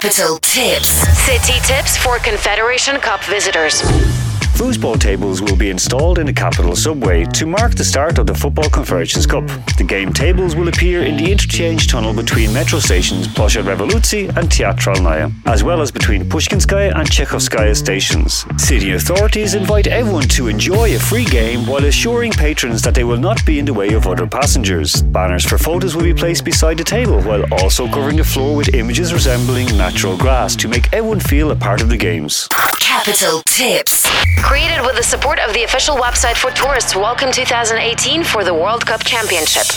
Capital Tips. City tips for Confederation Cup visitors. Foosball tables will be installed in the capital subway to mark the start of the Football Confederations Cup. The game tables will appear in the interchange tunnel between metro stations Ploshad Revolyutsii and Teatralnaya, as well as between Pushkinskaya and Chekhovskaya stations. City authorities invite everyone to enjoy a free game while assuring patrons that they will not be in the way of other passengers. Banners for photos will be placed beside the table while also covering the floor with images resembling natural grass to make everyone feel a part of the games. Capital Tips. Created with the support of the official website for tourists. Welcome 2018 for the World Cup Championship.